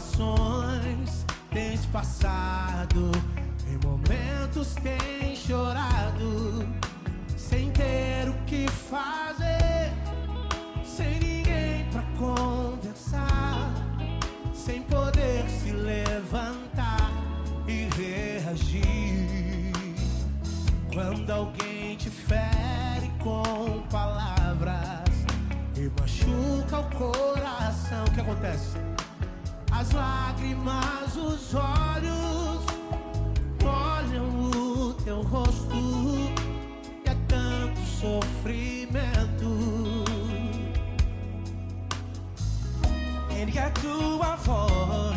situações tens passado, em momentos tens chorado, sem ter o que fazer, sem ninguém pra conversar, sem poder se levantar e reagir. Quando alguém te fere com palavras e machuca o coração, o que acontece? as lágrimas, os olhos olham o teu rosto. E é tanto sofrimento. Ergue a é tua voz.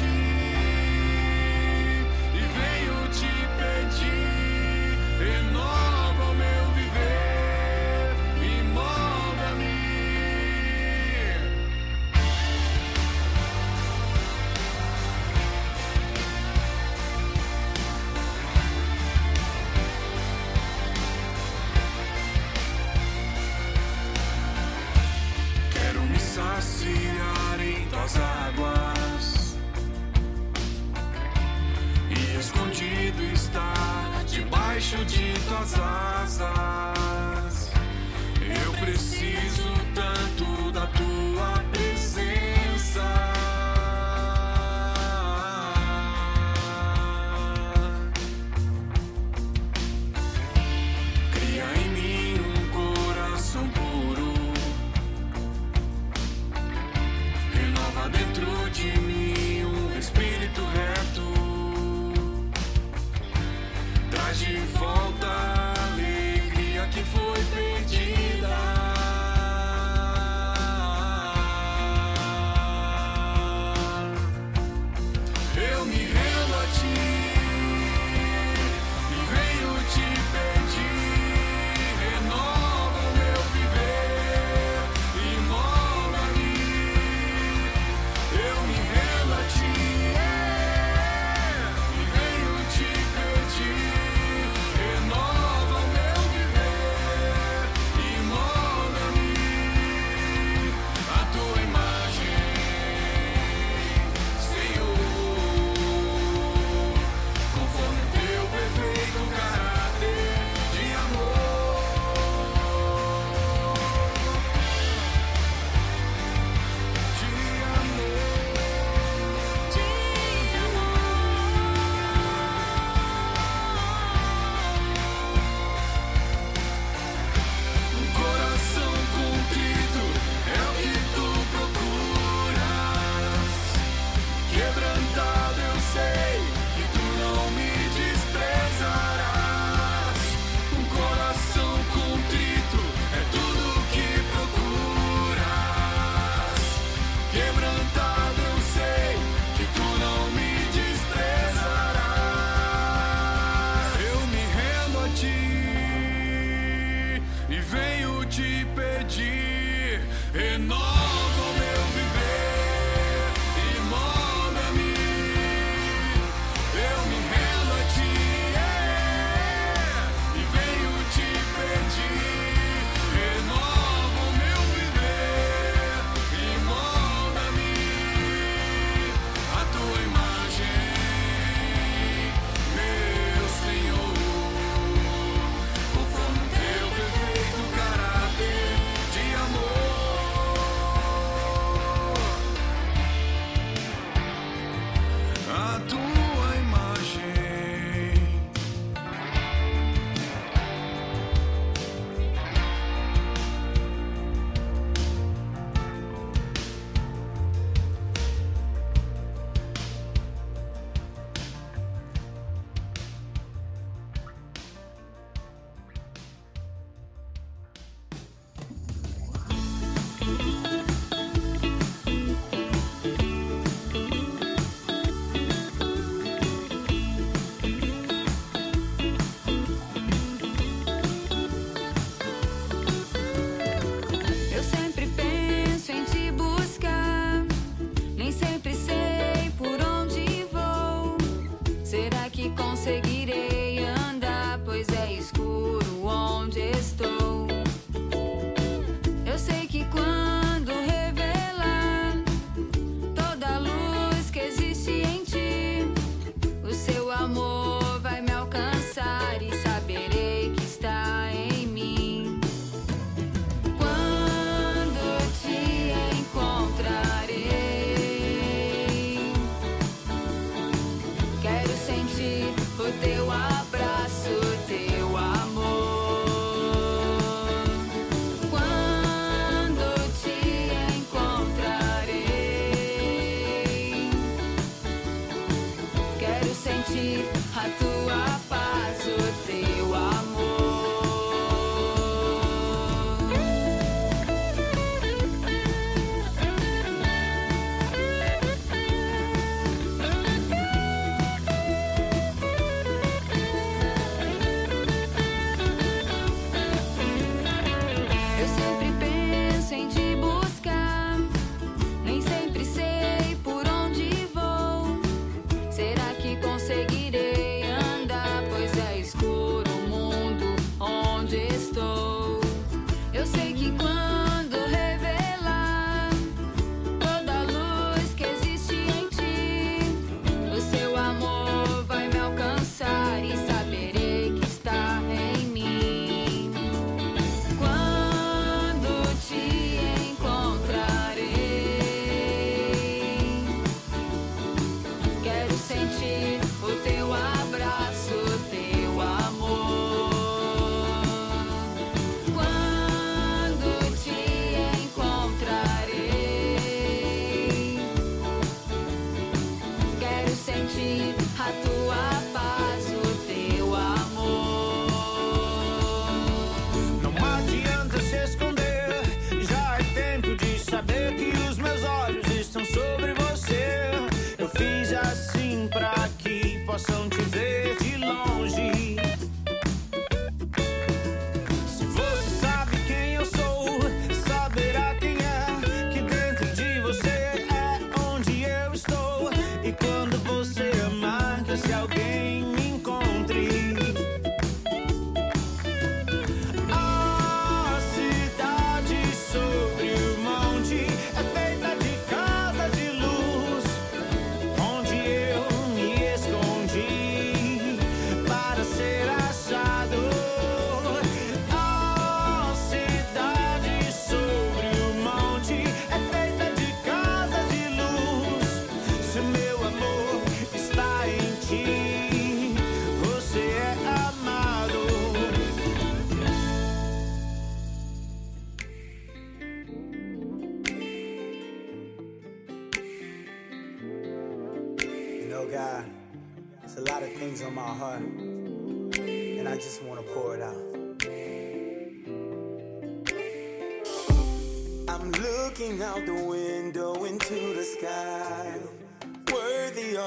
Jesus.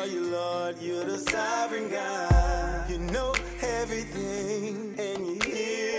you, Lord, you're the sovereign God. You know everything, and you hear.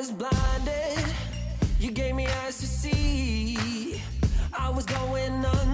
was blinded, you gave me eyes to see. I was going under.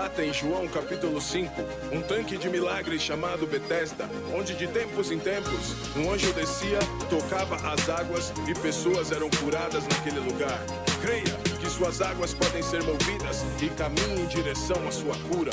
relata em João capítulo 5 um tanque de milagres chamado Betesda, onde de tempos em tempos um anjo descia, tocava as águas e pessoas eram curadas naquele lugar. Creia que suas águas podem ser movidas e caminhe em direção à sua cura.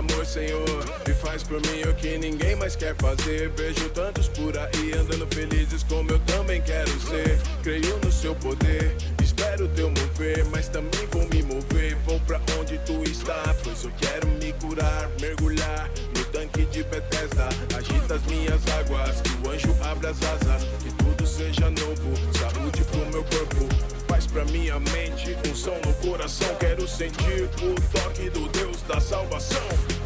amor, Senhor. E faz por mim o que ninguém mais quer fazer. Vejo tantos por aí andando felizes como eu também quero ser. Creio no seu poder, espero teu mover, mas também vou me mover. Vou pra onde tu está, pois eu quero me curar, mergulhar no tanque de Bethesda. Agita as minhas águas, que o anjo abra as asas, que tudo seja novo. Saúde pro meu corpo paz pra minha mente. Função no coração, quero sentir o toque do Deus da salvação.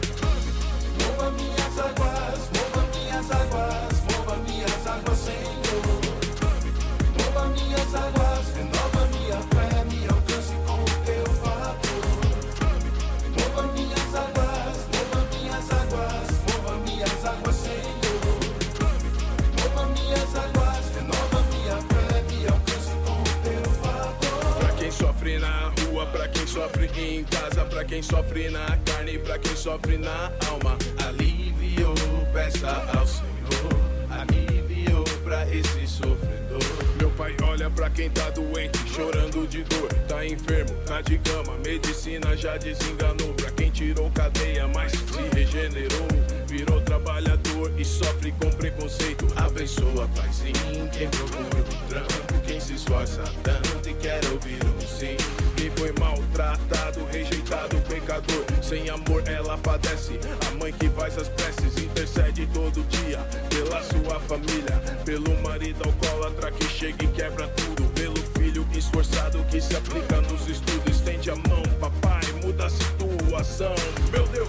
sofre em casa, pra quem sofre na carne, pra quem sofre na alma. Alívio, peça ao Senhor, alívio pra esse sofredor. Meu pai, olha quem tá doente, chorando de dor, tá enfermo, tá de cama, medicina já desenganou. Pra quem tirou cadeia, mas se regenerou, virou trabalhador e sofre com preconceito. Abençoa, paizinho, quem procura o trampo, quem se esforça tanto e quer ouvir um sim. Quem foi maltratado, rejeitado, pecador, sem amor ela padece. A mãe que faz as preces intercede todo dia pela sua família, pelo marido alcoólatra que chega e quebra tudo, pelo filho esforçado que se aplica nos estudos. Estende a mão, papai, muda a situação. Meu Deus.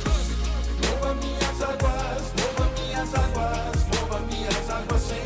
Mova minhas águas, mova minhas águas, mova minhas águas, Senhor.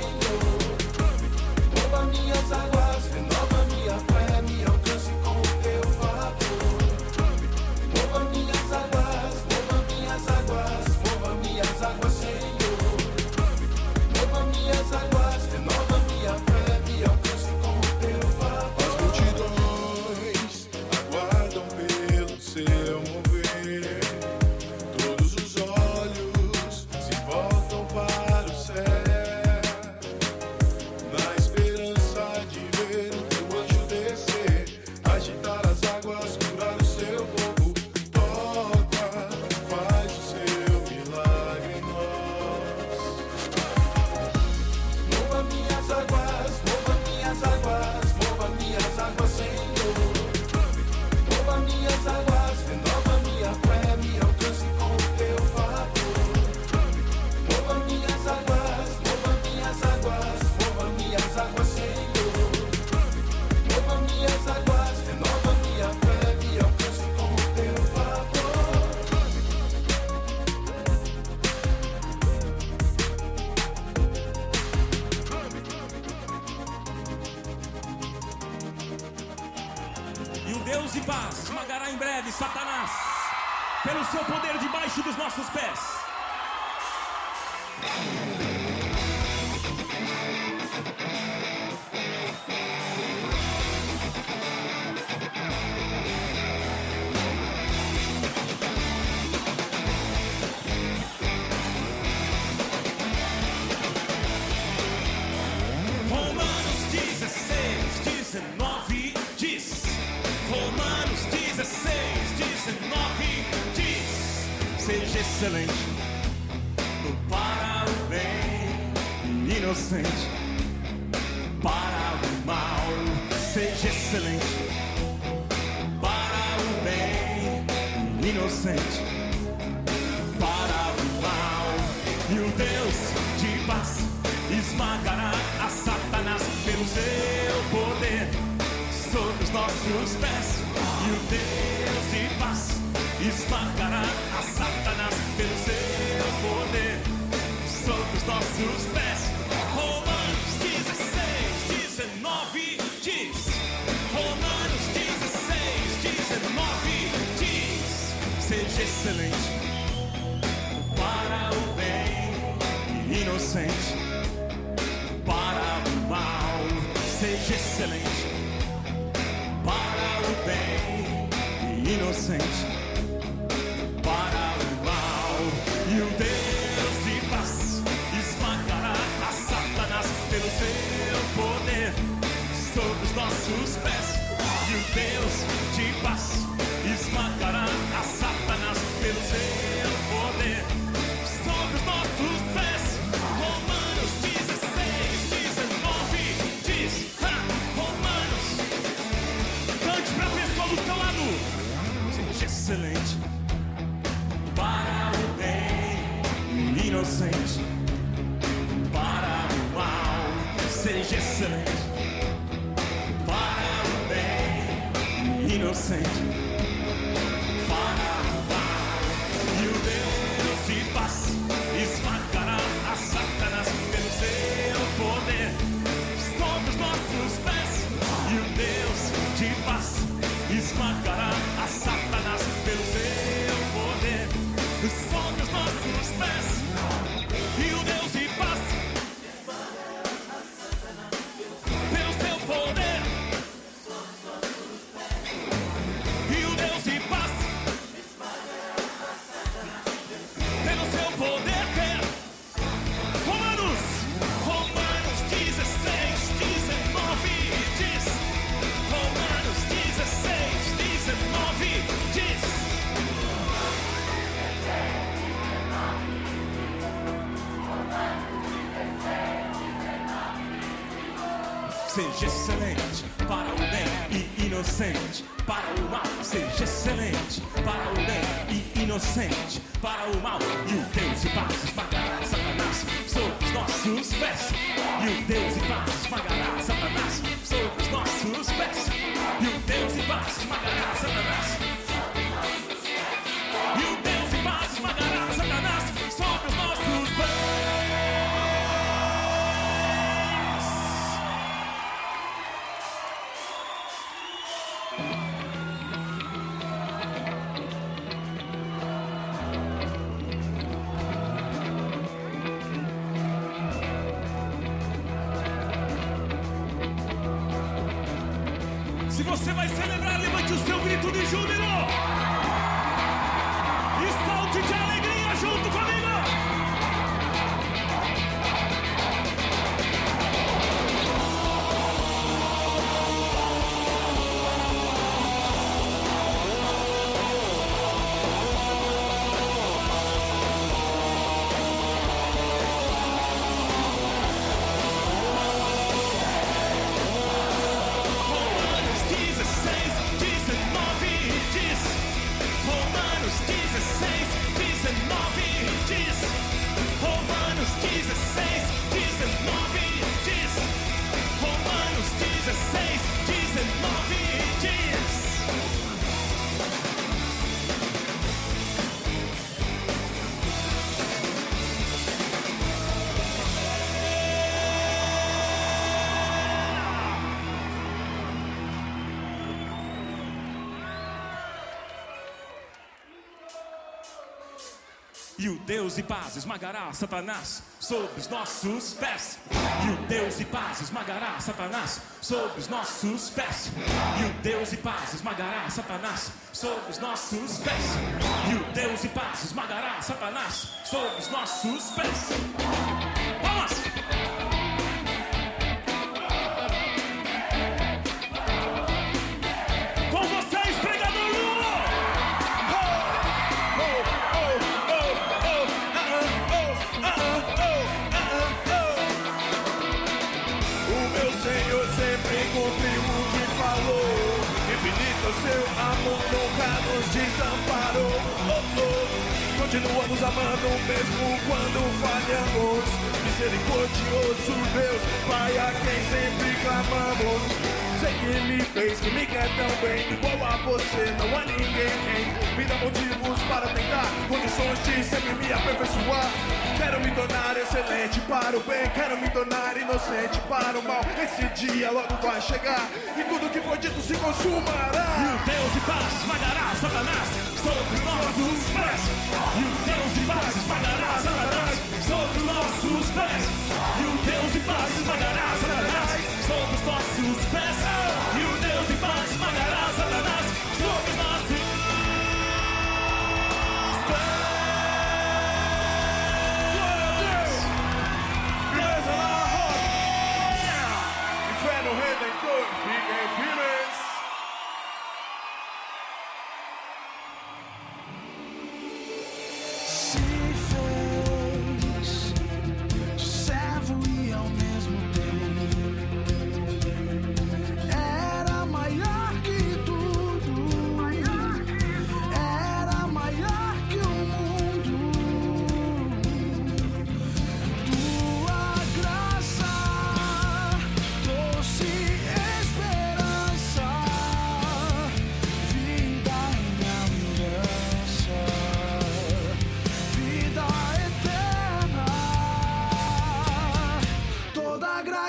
E Deus de paz esmagará em breve Satanás pelo seu poder debaixo dos nossos pés. Excelente para o bem, inocente para o mal. Seja excelente para o bem, inocente para o mal. E o Deus de paz esmagará a Satanás pelo seu poder sobre os nossos pés. E o Deus de paz esmagará sobre os nossos pés. Romanos 16, 19 diz. Romanos 16, 19 diz. Seja excelente para o bem, inocente para o mal. Seja excelente para o bem, inocente de você vai celebrar, levante o seu grito de júbilo. E o Deus de paz esmagará Satanás sob os nossos pés. E o Deus de paz esmagará Satanás sob os nossos pés. E o Deus de paz esmagará Satanás sob os nossos pés. E o Deus de paz esmagará Satanás sob os nossos pés. Amando mesmo quando falhamos. Misericordioso Deus, Pai a quem sempre clamamos. Sei que Ele fez que me quer tão bem, igual a você, não há ninguém. Me dá motivos para tentar, condições de sempre me aperfeiçoar. Quero me tornar excelente para o bem, quero me tornar inocente para o mal. Esse dia logo vai chegar e tudo que foi dito se E consumará. o Deus de paz esmagará Satanás sob os nossos pés.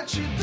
Gratidão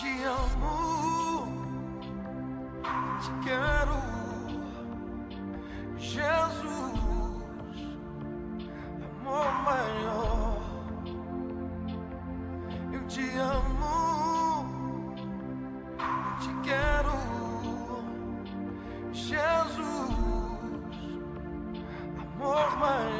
te amo, te quero, Jesus, amor maior. Eu te amo, te quero, Jesus, amor maior.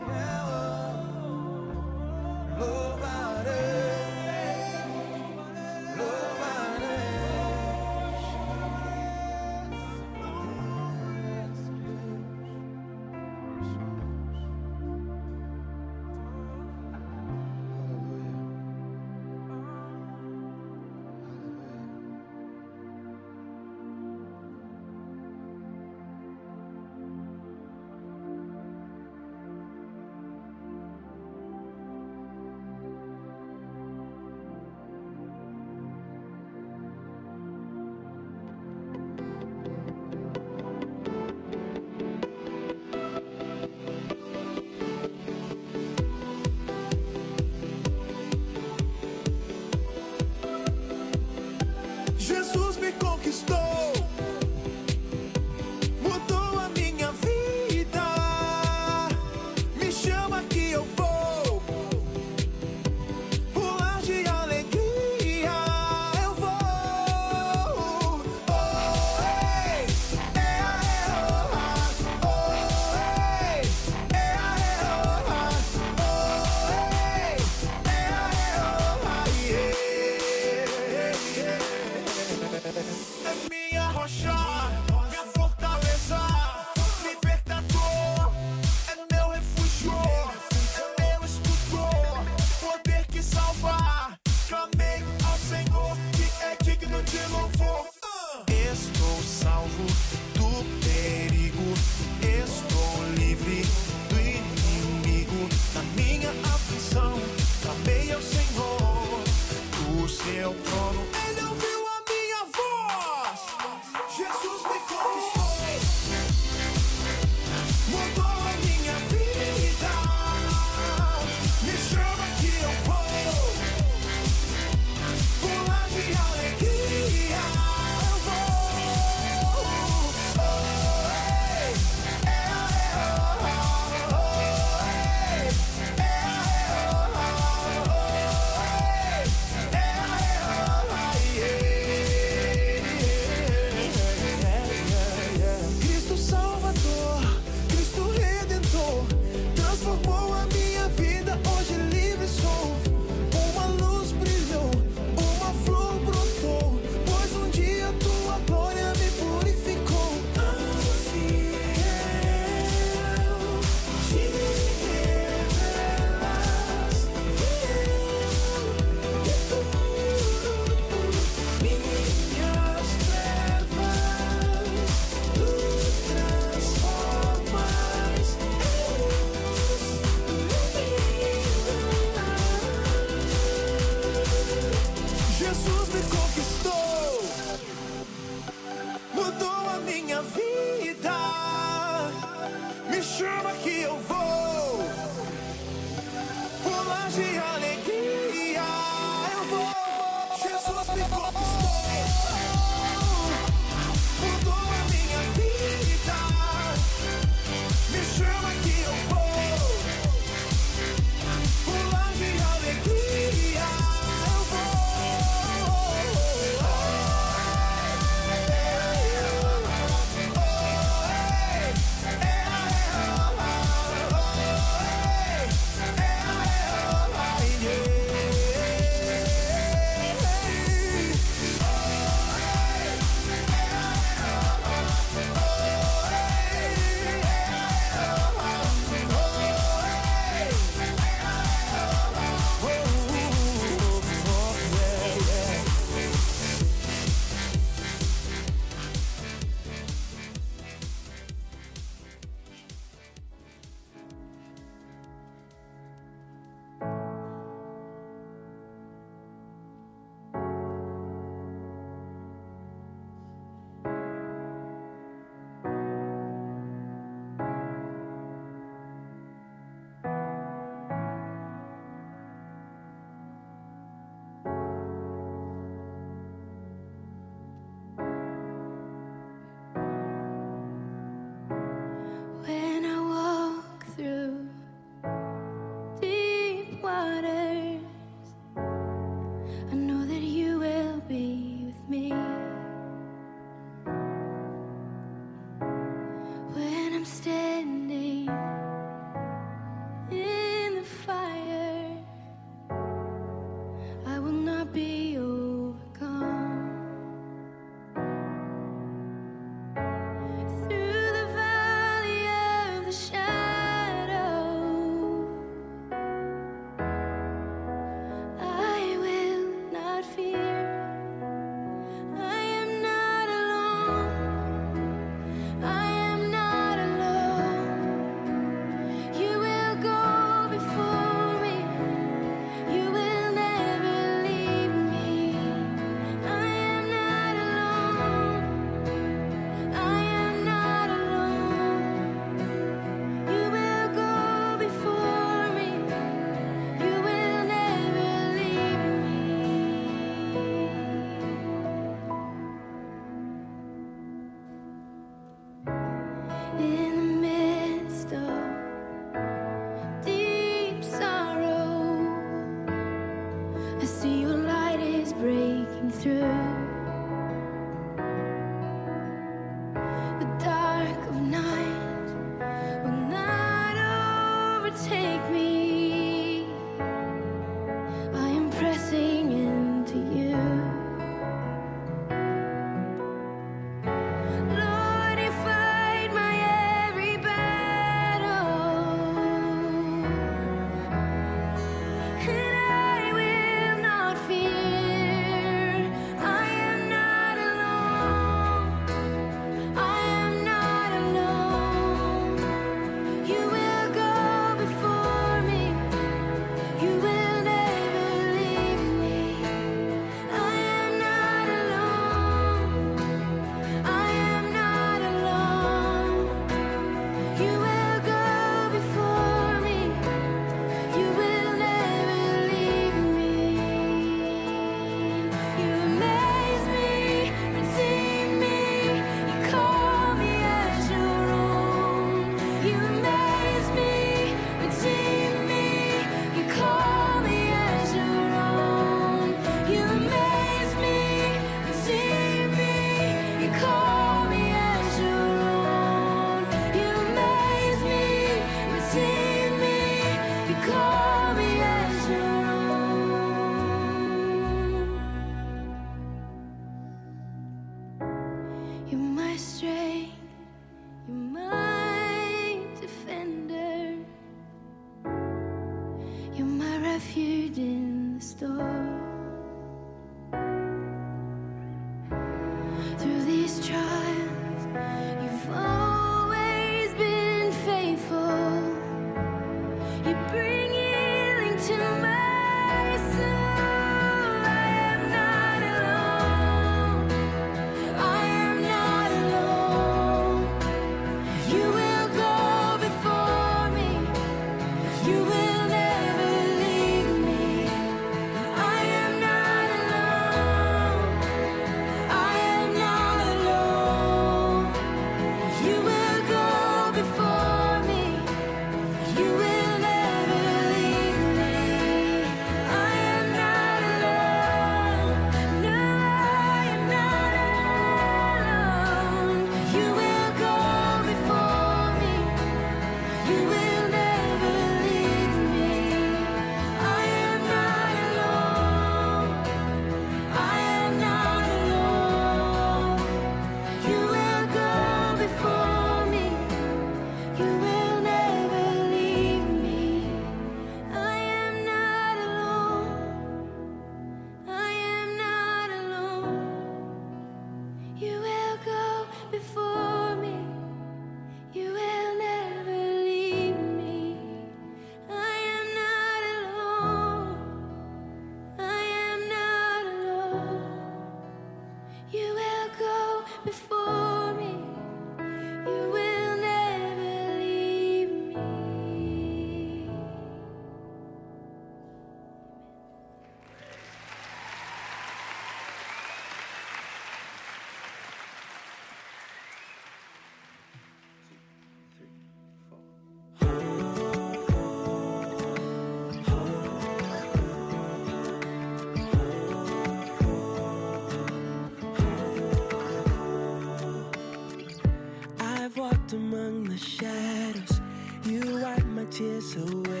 walked among the shadows. You wiped my tears away.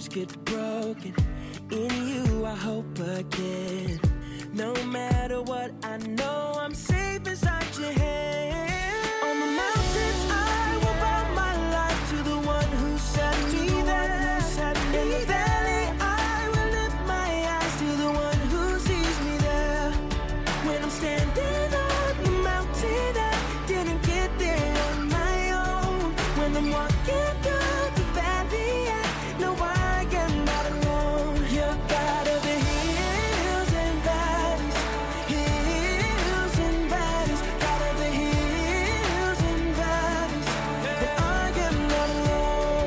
dreams get